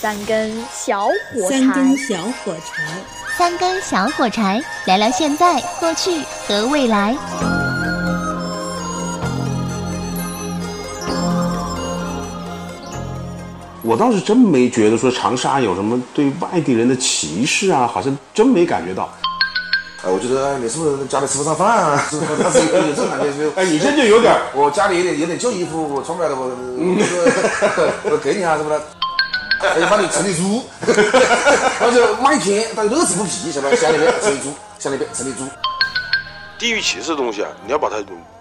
三根小火柴，三根小火柴，三根小火柴，聊聊现在、过去和未来。我倒是真没觉得说长沙有什么对外地人的歧视啊，好像真没感觉到。哎，我觉得哎，你是不是家里吃不上饭啊？是不是？有这种感觉，就哎，你这就有点，我家里有点有点旧衣服，我穿不了的，我我 我给你啊，是不 是？哎，帮你称的猪，他就骂一天，他乐此不疲，晓得吧？乡里边称的猪，乡里边称的猪。地域歧视的东西啊，你要把它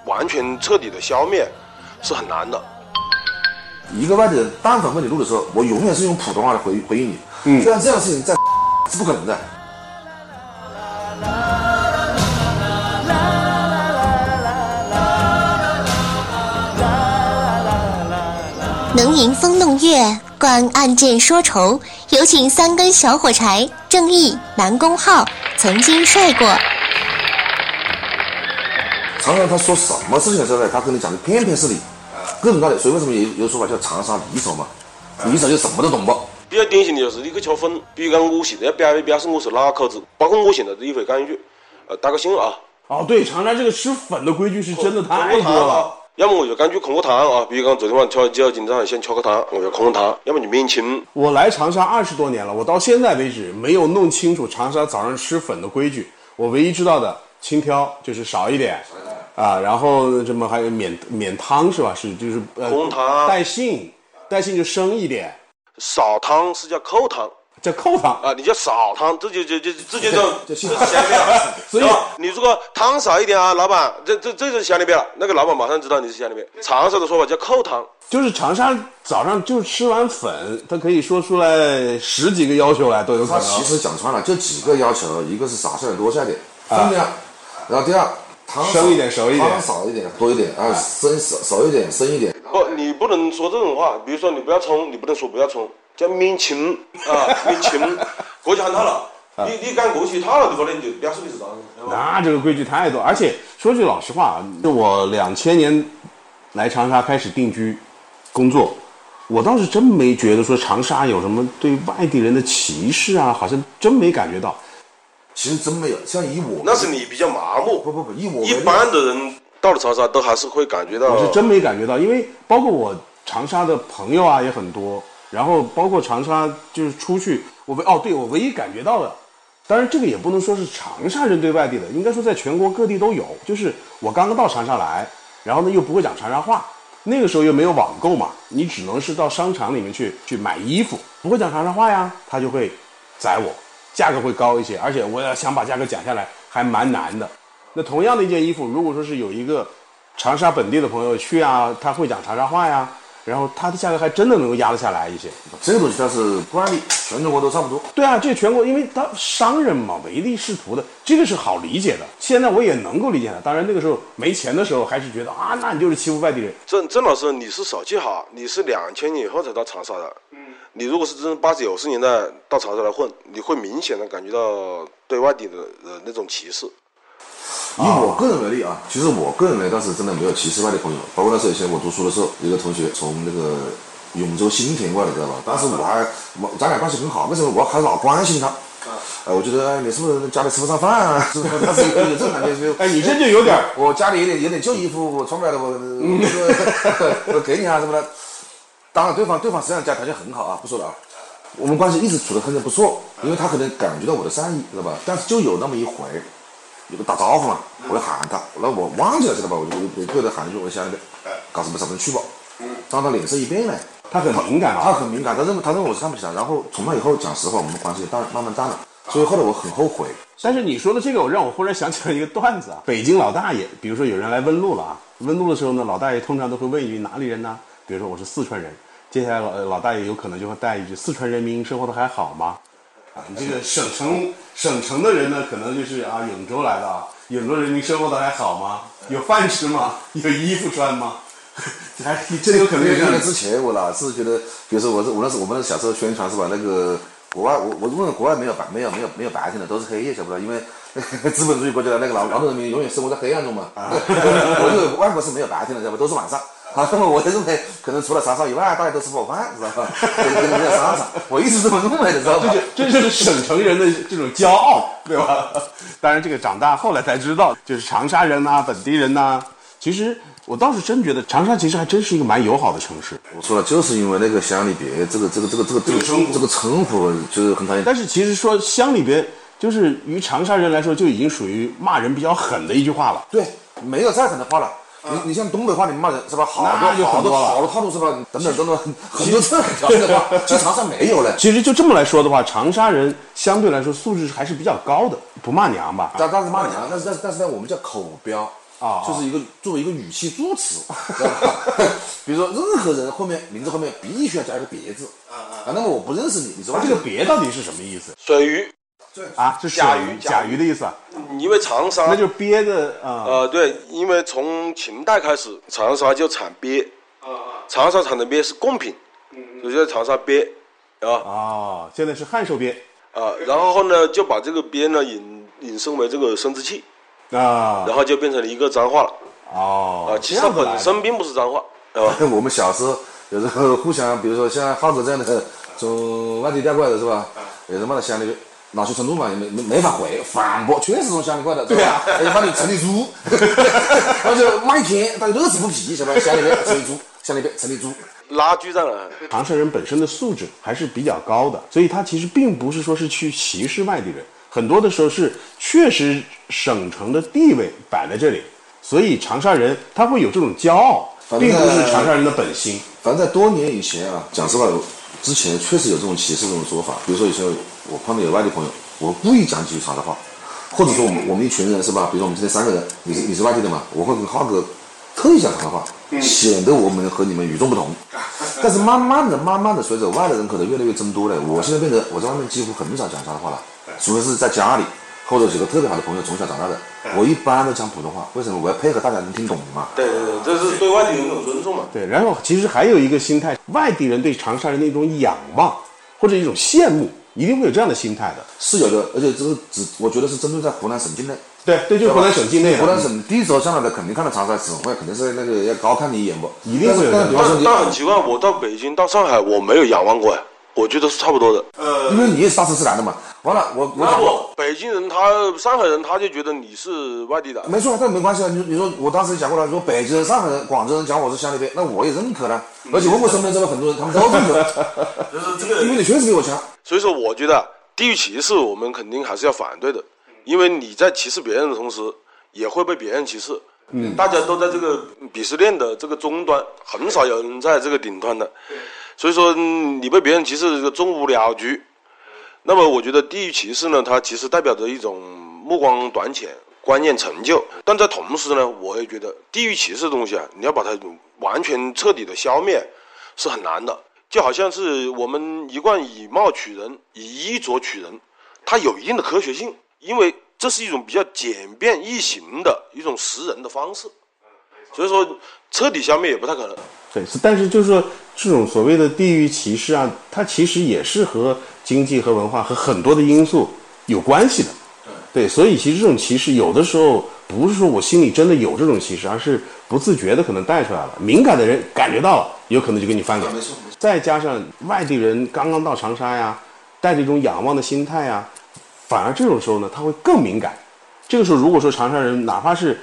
完全彻底的消灭，是很难的。一个外地人，但凡问你路的时候，我永远是用普通话来回回应你。嗯，像这样的事情在是不可能的。能吟风弄月，观案件说愁。有请三根小火柴，正义南宫浩曾经帅过。常常他说什么事情的时候呢，他跟你讲的片片是理，各种道理。所以为什么有有说法叫长沙离手嘛？离手就什么都懂不？比较典型的就是你去吃粉，比如讲我现在要表一表示我是哪口子，包括我现在都也会讲一句，呃，打个信啊，哦，对，长沙这个吃粉的规矩是真的太多了。啊，要么我就干脆空个汤啊，比如讲昨天晚上敲几号，今天早上先敲个汤，我就空个汤，要么就免清。我来长沙二十多年了，我到现在为止没有弄清楚长沙早上吃粉的规矩。我唯一知道的轻挑就是少一点，啊，然后什么还有免免汤是吧？是就是呃空汤带杏，带杏就生一点，少汤是叫扣汤叫扣汤。啊，你叫少汤，这就就就这就叫这 就就乡里边了，所以你如果汤少一点啊，老板，这这这就是乡里边了，那个老板马上知道你是乡里边。长沙的说法叫扣汤，就是长沙早上就吃完粉，他可以说出来十几个要求来都有可能。他其实讲穿了就几个要求，一个是少下点多下点分量，然后第二汤少生一点熟一点汤少一点多一点，啊生少少一点生一点。不，你不能说这种话。比如说你不要葱，你不能说不要冲，叫免清啊，免清，过去喊他了。你你敢过去他了的话呢，你就表示你是啥人，那这个规矩太多，而且说句老实话我两千年来长沙开始定居工作，我倒是真没觉得说长沙有什么对外地人的歧视啊，好像真没感觉到。其实真没有，像以我那是你比较麻木。不不不，以我一般的人到了长沙都还是会感觉到。我是真没感觉到，因为包括我长沙的朋友啊也很多，然后包括长沙就是出去，我唯哦对我唯一感觉到的，当然这个也不能说是长沙人对外地的，应该说在全国各地都有。就是我刚刚到长沙来，然后呢又不会讲长沙话，那个时候又没有网购嘛，你只能是到商场里面去去买衣服，不会讲长沙话呀，他就会宰我，价格会高一些，而且我要想把价格讲下来还蛮难的。那同样的一件衣服，如果说是有一个长沙本地的朋友去啊，他会讲长沙话呀，然后它的价格还真的能够压得下来一些。这个东西它是惯例，全中国都差不多。对啊，这全国因为他商人嘛，唯利是图的，这个是好理解的。现在我也能够理解了。当然那个时候没钱的时候，还是觉得啊，那你就是欺负外地人。郑郑老师，你是手气好，你是两千年以后才到长沙的。嗯。你如果是真八九十年代到长沙来混，你会明显的感觉到对外地的呃那种歧视。以我个人为例啊，其实我个人呢，当时真的没有歧视外地朋友，包括那时候以前我读书的时候，一个同学从那个永州新田过来的，知道吧？当时我还我咱俩关系很好，为什么我还老关心他？哎，我觉得哎，你是不是家里吃不上饭啊？是不是？他是有有这种感觉，就哎，你这就有点儿 我家里有点有点旧衣服，我穿不了的，我我 我给你啊什么的。当然，对方对方实际上家条件很好啊，不说了啊。我们关系一直处的很不错，因为他可能感觉到我的善意，知道吧？但是就有那么一回，有个打招呼嘛，我就喊他，那我忘记了，知道吧？我就我对他喊一句，我想那个搞什么什么去吧。当他脸色一变呢，他很敏感啊他啊。很敏感，他认为他认为我是看不起他，然后从那以后讲实话，我们关系淡慢慢淡了，所以后来我很后悔。但是你说的这个，我让我忽然想起了一个段子啊。北京老大爷，比如说有人来问路了啊，问路的时候呢，老大爷通常都会问一句哪里人呢？比如说我是四川人，接下来老呃老大爷有可能就会带一句四川人民生活的还好吗？啊，你这个省城省城的人呢，可能就是啊永州来的啊，永州人民生活的还好吗？有饭吃吗？有衣服穿吗？还真有可能有这样的因为之前我老是觉得，比如说我是我那时我们那小时候宣传是吧？那个国外我我认为国外没有白没有没有没有白天的，都是黑夜，晓不得？因为 资本主义国家的那个劳劳动人民永远生活在黑暗中嘛。我认为外国是没有白天的，知道吧？都是晚上。啊，那么我认为可能除了长沙以外，大家都吃不饱饭，知道吧？跟 跟人家商场，我一直这么认为的，知道吧？这就是 省城人的这种骄傲，对吧？当然，这个长大后来才知道，就是长沙人呐、本地人呐、其实我倒是真觉得长沙其实还真是一个蛮友好的城市。我说了，就是因为那个乡里别这个这个这个这个这个这个称呼就是很讨厌。但是其实说乡里边，就是于长沙人来说，就已经属于骂人比较狠的一句话了。对，没有再狠的话了。你你像东北话，你骂人是吧？好多好多好多套路是吧？等等等等，很很多这条的话，其实长沙没有了。其实就这么来说的话，长沙人相对来说素质还是比较高的，不骂娘吧？但但是骂娘，但是但是但是呢，我们叫口标啊就是一个作为一个语气助词，知道吧 比如说任何人后面名字后面必须要加一个别字啊啊那么我不认识你，你知道？这个别到底是什么意思水鱼，啊？是甲鱼、甲甲鱼的意思啊？因为长沙？那就鳖的啊。呃，对，因为从秦代开始，长沙就产鳖，啊长沙产的鳖是贡品，所以叫长沙鳖，啊。哦，现在是汉寿鳖。啊，然后呢就把这个鳖呢引引申为这个生殖器，啊。然后就变成了一个脏话了。哦。啊，其实它本身并不是脏话，啊，我们小时候有时候互相，比如说像耗子这样的从外地调过来的是吧？有人骂到乡里恼羞成怒嘛，也没没没法回反驳，确实从乡里过来的，对吧？哎，把你城里猪，然后就骂一天，大家乐此不疲，晓得吧？乡里边城里猪，乡里边城里猪。拉锯战了。长沙人本身的素质还是比较高的，所以他其实并不是说是去歧视外地人，很多的时候是确实省城的地位摆在这里，所以长沙人他会有这种骄傲，反正并不是长沙人的本心。反正在多年以前啊，讲实话，之前确实有这种歧视这种说法。比如说以前我碰到有外地朋友，我故意讲几句长沙话，或者说我们我们一群人是吧？比如说我们今天三个人，你是你是外地的嘛，我会跟浩哥特意讲长沙话，显得我们和你们与众不同。但是慢慢的、慢慢的，随着外来人口的越来越增多了，我现在变得我在外面几乎很少讲长沙话了，除非是在家里或者几个特别好的朋友从小长大的，我一般都讲普通话。为什么？我要配合大家能听懂嘛。对对对，这是对外地人一种尊重嘛。对，然后其实还有一个心态，外地人对长沙人的一种仰望或者一种羡慕，一定会有这样的心态的。是有的，而且这是只我觉得是针对在湖南省境内。对对，就是湖南省境内湖南省第一时候上来的，肯定看到长沙省会，肯定是那个要高看你一眼不？一定会有的但是但很奇怪，我到北京、到上海，我没有仰望过哎，我觉得是差不多的。呃，因为你也是大城市来的嘛。完了，我我不，北京人他、上海人他就觉得你是外地的，没错，这没关系啊。你你说我当时讲过了，如果北京人、上海人、广州人讲我是乡里边，那我也认可了。而且问我身边这个很多人，他们都认可，就是这个因为你确实比我强。所以说，我觉得地域歧视我们肯定还是要反对的，因为你在歧视别人的同时，也会被别人歧视。嗯，大家都在这个鄙视链的这个终端，很少有人在这个顶端的。所以说，你被别人歧视，这个中无了局。那么，我觉得地域歧视呢，它其实代表着一种目光短浅、观念陈旧。但在同时呢，我也觉得地域歧视的东西啊，你要把它完全彻底的消灭，是很难的。就好像是我们一贯以貌取人，以衣着取人，它有一定的科学性，因为这是一种比较简便易行的一种识人的方式。所以说，彻底消灭也不太可能。对，但是就是说，这种所谓的地域歧视啊，它其实也是和经济和文化和很多的因素有关系的。对，所以其实这种歧视有的时候不是说我心里真的有这种歧视，而是不自觉的可能带出来了。敏感的人感觉到了，有可能就给你翻脸。再加上外地人刚刚到长沙呀，带着一种仰望的心态呀，反而这种时候呢，他会更敏感。这个时候，如果说长沙人哪怕是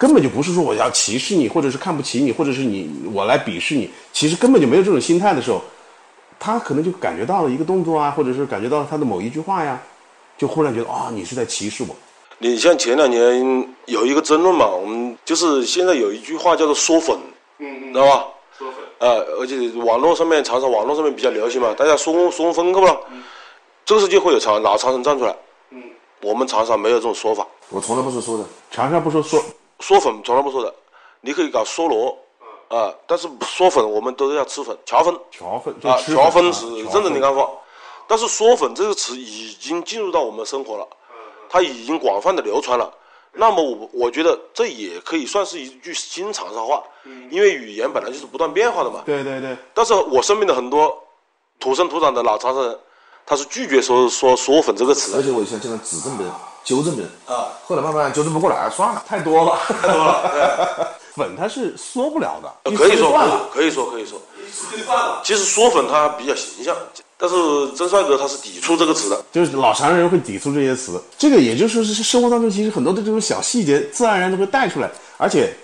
根本就不是说我要歧视你，或者是看不起你，或者是你我来鄙视你，其实根本就没有这种心态的时候，他可能就感觉到了一个动作啊，或者是感觉到他的某一句话呀，就忽然觉得啊、你是在歧视我。你像前两年有一个争论嘛，我们就是现在有一句话叫做“缩粉”，嗯嗯，知道吧？缩粉。呃，而且网络上面，长沙网络上面比较流行嘛，大家说说分个不了。这个时候就会有长老长人站出来。嗯，我们长沙没有这种说法，我从来不是说的，长沙不说说缩粉从来不说的。你可以搞梭罗，啊、但是嗦粉我们都是要吃粉、调粉。调粉，就啊，吃调粉啊是调真正的干法，但是“嗦粉”这个词已经进入到我们生活了，它已经广泛的流传了。那么我我觉得这也可以算是一句新长沙话，因为语言本来就是不断变化的嘛。对对对，但是我身边的很多土生土长的老长沙人，他是拒绝说说“嗦粉”这个词而。且我以前经常指正别人、纠正别人啊，后来慢慢纠正不过来，算了。太多了，太多了。粉它是缩不了的，呃可以说算了。可以说可以说，其实说粉它比较形象，但是曾帅哥他是抵触这个词的。就是老常人会抵触这些词，这个也就是说是生活当中其实很多的这种小细节，自然而然都会带出来。而且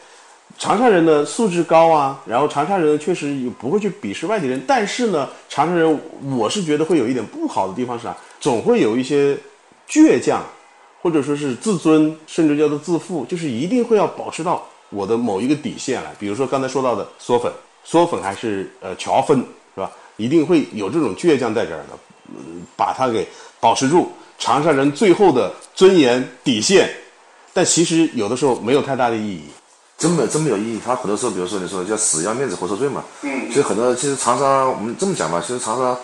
长沙人的素质高啊，然后长沙人确实也不会去鄙视外地人，但是呢，长沙人我是觉得会有一点不好的地方是啊，总会有一些倔强，或者说是自尊，甚至叫做自负，就是一定会要保持到我的某一个底线来。比如说刚才说到的缩粉，缩粉还是呃乔粉是吧？一定会有这种倔强在这儿的。把它给保持住，长沙人最后的尊严底线，但其实有的时候没有太大的意义。真没真没有意义。他很多时候，比如说你说叫死要面子活受罪嘛，嗯，其实很多其实长沙我们这么讲吧，其实长沙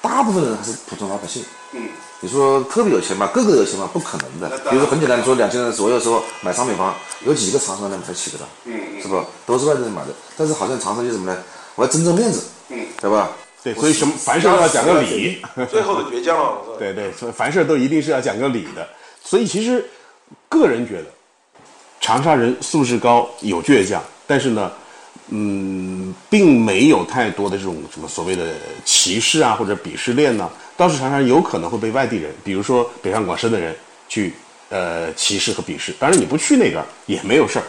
大部分人还是普通老百姓，嗯，你说特别有钱嘛，个个有钱嘛，不可能的。比如说很简单，你说两千人左右的时候买商品房，有几个长沙人买得起的了，嗯，是吧？都是外地人买的，但是好像长沙就什么呢？我要争争面子，嗯，对吧？对，所以什么凡事都要讲个理。最后的倔强啊！对对，所以凡事都一定是要讲个理的。所以其实个人觉得，长沙人素质高，有倔强，但是呢，嗯，并没有太多的这种什么所谓的歧视啊或者鄙视链呢。倒是常常有可能会被外地人，比如说北上广深的人去呃歧视和鄙视。当然你不去那边也没有事儿。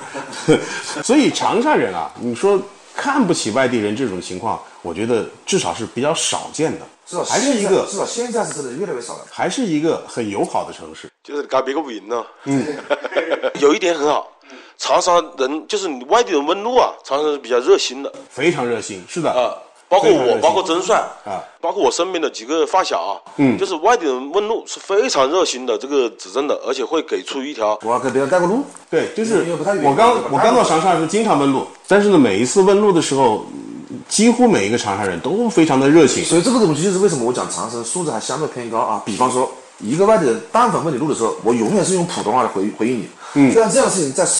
所以长沙人啊，你说看不起外地人这种情况。我觉得至少是比较少见的，至少还是一个至少现在是真的越来越少了。还是一个很友好的城市。就是嘎别个不赢呢。嗯，有一点很好，长沙人就是你外地人问路啊，长沙人是比较热心的，非常热心。是的啊，包括我，包括曾帅啊，包括我身边的几个发小啊，嗯，就是外地人问路是非常热心的，这个指正的，而且会给出一条我要给别人带个路，对，就是因为不太我刚我刚到长沙的时候经常问路，但是呢，每一次问路的时候，嗯几乎每一个长沙人都非常的热情。所以这个东西就是为什么我讲长沙人素质还相对偏高啊。比方说，一个外地人但凡问你路的时候，我永远是用普通话来回回应你。嗯，虽然这样的事情在 是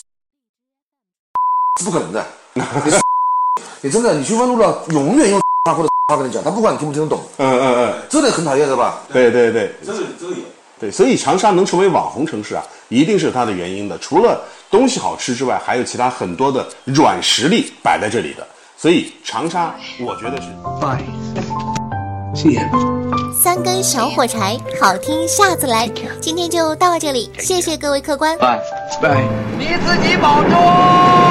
不可能的，你 你真的你去问路了，永远用话 或者话跟你讲，他不管你听不听得懂，嗯嗯嗯，这点很讨厌是吧？对对对这个这个有。对，所以长沙能成为网红城市啊，一定是有它的原因的。除了东西好吃之外，还有其他很多的软实力摆在这里的。所以长沙，我觉得是 Five, 三根小火柴，好听下次来。今天就到这里，谢谢各位客官。five, nine. 你自己保重。